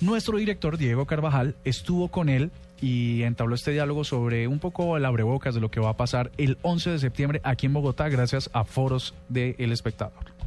Nuestro director, Diego Carvajal, estuvo con él y entabló este diálogo sobre un poco el abrebocas de lo que va a pasar el 11 de septiembre aquí en Bogotá gracias a foros de El Espectador.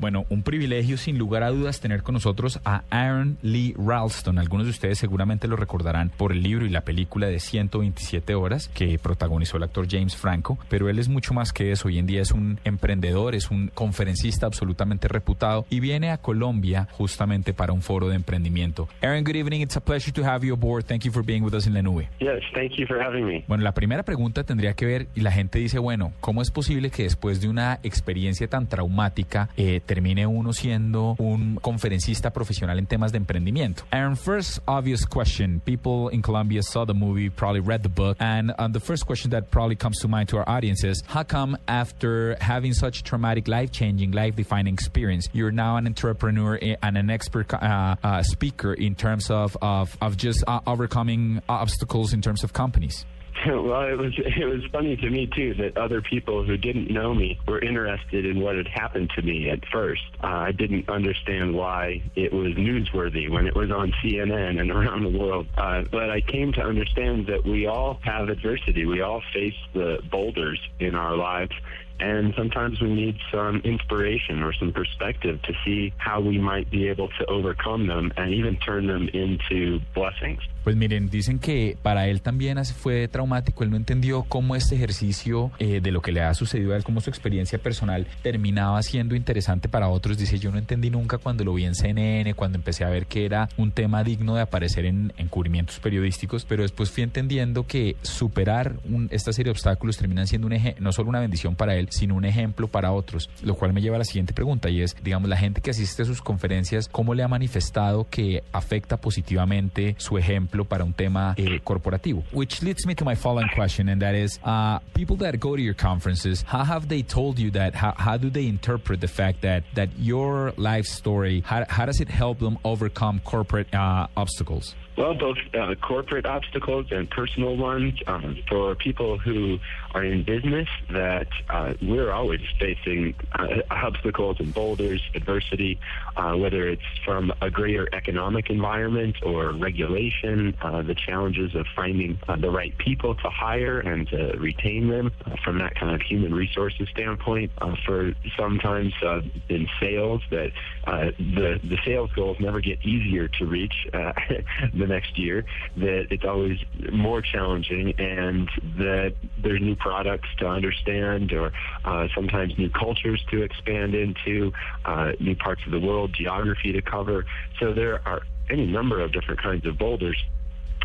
Bueno, un privilegio sin lugar a dudas tener con nosotros a Aaron Lee Ralston. Algunos de ustedes seguramente lo recordarán por el libro y la película de 127 horas que protagonizó el actor James Franco, pero él es mucho más que eso. Hoy en día es un emprendedor, es un conferencista absolutamente reputado y viene a Colombia justamente para un foro de emprendimiento. Aaron, good evening. It's a pleasure to have you aboard. Thank you for being with us in la nube. Yes, thank you for having me. Bueno, la primera pregunta tendría que ver y la gente dice, bueno, ¿cómo es posible que después de una experiencia tan traumática eh, termine uno siendo un conferencista profesional en temas de emprendimiento. And first obvious question, people in Colombia saw the movie, probably read the book, and um, the first question that probably comes to mind to our audience is, how come after having such traumatic, life-changing, life-defining experience, you're now an entrepreneur and an expert uh, uh, speaker in terms of, of, of just uh, overcoming obstacles in terms of companies? well, it was it was funny to me too that other people who didn't know me were interested in what had happened to me at first. Uh, I didn't understand why it was newsworthy when it was on CNN and around the world. Uh, but I came to understand that we all have adversity. We all face the boulders in our lives, and sometimes we need some inspiration or some perspective to see how we might be able to overcome them and even turn them into blessings. Pues miren, dicen que para él también fue traumático, él no entendió cómo este ejercicio eh, de lo que le ha sucedido a él, cómo su experiencia personal terminaba siendo interesante para otros. Dice, yo no entendí nunca cuando lo vi en CNN, cuando empecé a ver que era un tema digno de aparecer en, encubrimientos periodísticos, pero después fui entendiendo que superar esta serie de obstáculos terminan siendo un eje, no solo una bendición para él, sino un ejemplo para otros. Lo cual me lleva a la siguiente pregunta y es, digamos, la gente que asiste a sus conferencias, ¿cómo le ha manifestado que afecta positivamente su ejemplo? ejemplo, para un tema eh, corporativo. Which leads me to my following question, and that is, uh, people that go to your conferences, how have they told you that? How, how do they interpret the fact that that your life story? How, how does it help them overcome corporate uh, obstacles? Well, both uh, corporate obstacles and personal ones. Um, for people who are in business, that uh, we're always facing uh, obstacles and boulders, adversity, uh, whether it's from a greater economic environment or regulation, uh, the challenges of finding uh, the right people to hire and to retain them from that kind of human resources standpoint. for sometimes in sales, that the the sales goals never get easier to reach the next year, that it's always more challenging and that there's new products to understand or uh, sometimes new cultures to expand into, uh, new parts of the world, geography to cover. So there are any number of different kinds of boulders.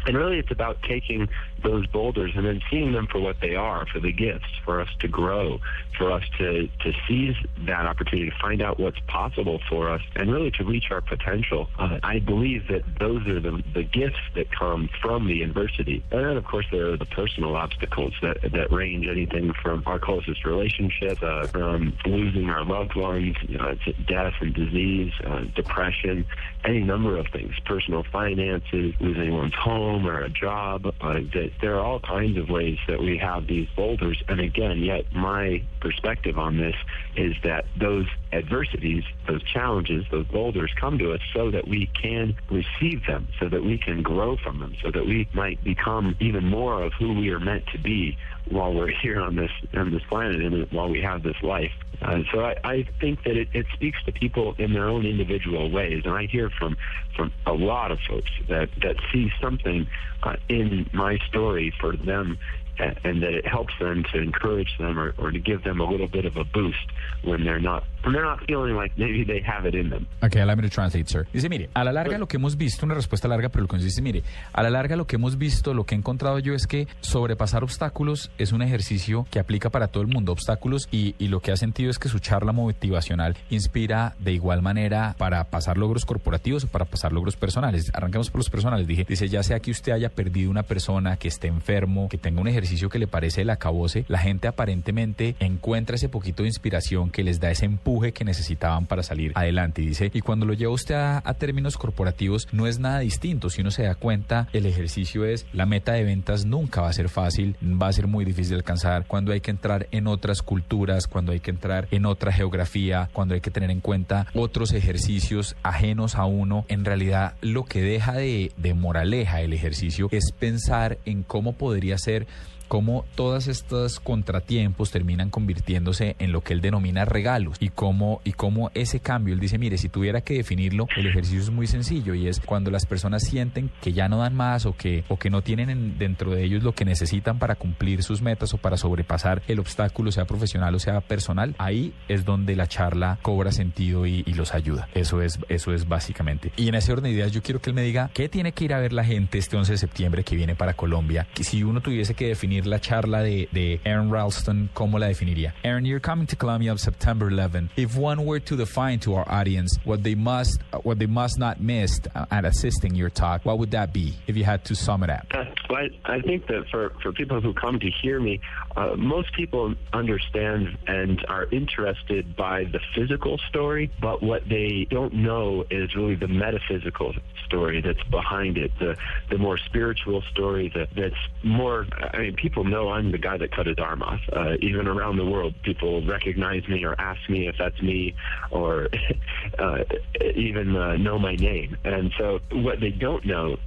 And really, it's about taking those boulders and then seeing them for what they are, for the gifts, for us to grow, for us to, to seize that opportunity, to find out what's possible for us, and really to reach our potential. Uh, I believe that those are the, the gifts that come from the adversity. And then, of course, there are the personal obstacles that, that range anything from our closest relationships, uh, from losing our loved ones, you know, death and disease, uh, depression, any number of things, personal finances, losing one's home or a job, uh, that there are all kinds of ways that we have these boulders. And again, yet my perspective on this is that those adversities, those challenges, those boulders come to us so that we can receive them, so that we can grow from them, so that we might become even more of who we are meant to be while we're here on this on this planet and while we have this life. Uh, so I, I think that it, it speaks to people in their own individual ways, and I hear from from a lot of folks that that see something uh, in my story for them and that it helps them to encourage them or, or to give them a little bit of a boost when they're not when they're not feeling like maybe they have it in them. Okay, allow me to translate, sir. Dice, mire, a la larga lo que hemos visto, una respuesta larga, pero lo que dice, mire, a la larga lo que hemos visto, lo que he encontrado yo es que sobrepasar obstáculos es un ejercicio que aplica para todo el mundo, obstáculos, y, y lo que ha sentido es que su charla motivacional inspira de igual manera para pasar logros corporativos o para pasar logros personales. Arranquemos por los personales. Dije, dice, ya sea que usted haya perdido una persona, que esté enfermo, que tenga un ejercicio ejercicio que le parece el acabose, la gente aparentemente encuentra ese poquito de inspiración que les da ese empuje que necesitaban para salir adelante. Y dice, y cuando lo lleva usted a, términos corporativos, no es nada distinto. Si uno se da cuenta, el ejercicio es la meta de ventas nunca va a ser fácil, va a ser muy difícil de alcanzar cuando hay que entrar en otras culturas, cuando hay que entrar en otra geografía, cuando hay que tener en cuenta otros ejercicios ajenos a uno. En realidad, lo que deja de, de moraleja el ejercicio es pensar en cómo podría ser cómo todos estos contratiempos terminan convirtiéndose en lo que él denomina regalos y cómo, y cómo ese cambio, él dice, mire, si tuviera que definirlo, el ejercicio es muy sencillo y es cuando las personas sienten que ya no dan más o que, o que no tienen dentro de ellos lo que necesitan para cumplir sus metas o para sobrepasar el obstáculo, sea profesional o sea personal, ahí es donde la charla cobra sentido y, los ayuda. Eso es, eso es básicamente. Y en ese orden de ideas yo quiero que él me diga qué tiene que ir a ver la gente este 11 de septiembre que viene para Colombia, si uno tuviese que definir la charla de, de Aron Ralston, ¿cómo la definiría? Aron, you're coming to Colombia on September 11. If one were to define to our audience what they must, what they must not miss at assisting your talk, what would that be? If you had to sum it up. Uh, well, I, I think that for, for people who come to hear me, uh, most people understand and are interested by the physical story, but what they don't know is really the metaphysical story that's behind it, the the more spiritual story that that's more. I mean, people know I'm the guy that cut his arm off. Uh, even around the world, people recognize me or ask me if that's me, or uh, even uh, know my name. And so, what they don't know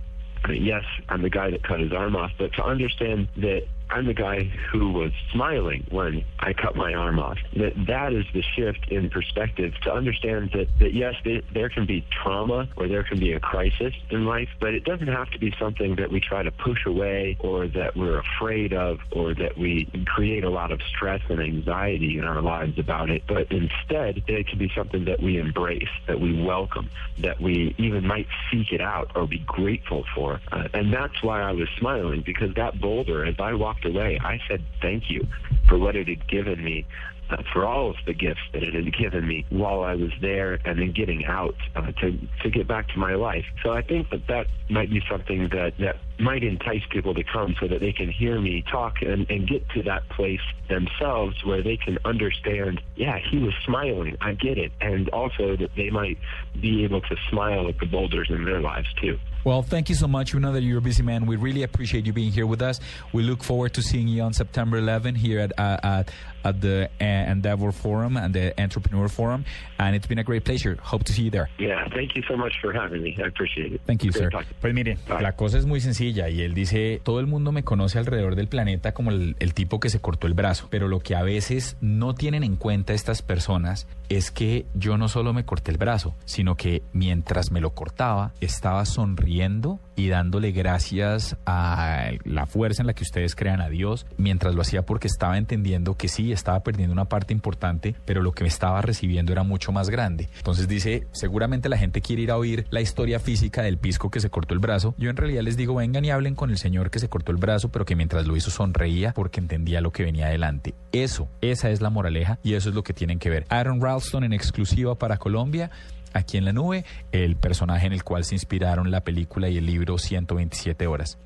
I mean, yes, I'm the guy that cut his arm off, but to understand that I'm the guy who was smiling when I cut my arm off. That that is the shift in perspective to understand that, that yes, there, can be trauma or there can be a crisis in life, but it doesn't have to be something that we try to push away or that we're afraid of or that we create a lot of stress and anxiety in our lives about it. But instead, it can be something that we embrace, that we welcome, that we even might seek it out or be grateful for. Uh, and that's why I was smiling because that boulder, as I walked away, I said thank you for what it had given me, uh, for all of the gifts that it had given me while I was there and then getting out uh, to, to get back to my life. So I think that that might be something that, that might entice people to come so that they can hear me talk and, and get to that place themselves where they can understand, yeah, he was smiling. I get it. And also that they might be able to smile at the boulders in their lives too. Well, thank you so much. We know that you're a busy man. We really appreciate you being here with us. We look forward to seeing you on September 11 here at uh, at, at the Endeavor Forum and the Entrepreneur Forum. And it's been a great pleasure. Hope to see you there. Yeah, thank you so much for having me. I appreciate it. Thank you, Great sir. talking. Pues mire, Bye. la cosa es muy sencilla y él dice, todo el mundo me conoce alrededor del planeta como el, el tipo que se cortó el brazo, pero lo que a veces no tienen en cuenta estas personas es que yo no solo me corté el brazo, sino que mientras me lo cortaba estaba sonriendo y dándole gracias a la fuerza en la que ustedes crean a Dios, mientras lo hacía porque estaba entendiendo que sí, estaba perdiendo una parte importante, pero lo que me estaba recibiendo era mucho más grande. Entonces dice, seguramente la gente quiere ir a oír la historia física del pisco que se cortó el brazo. Yo en realidad les digo, vengan y hablen con el señor que se cortó el brazo, pero que mientras lo hizo sonreía porque entendía lo que venía adelante. Eso, esa es la moraleja y eso es lo que tienen que ver. Aaron Ralston en exclusiva para Colombia. Aquí en la nube, el personaje en el cual se inspiraron la película y el libro 127 horas.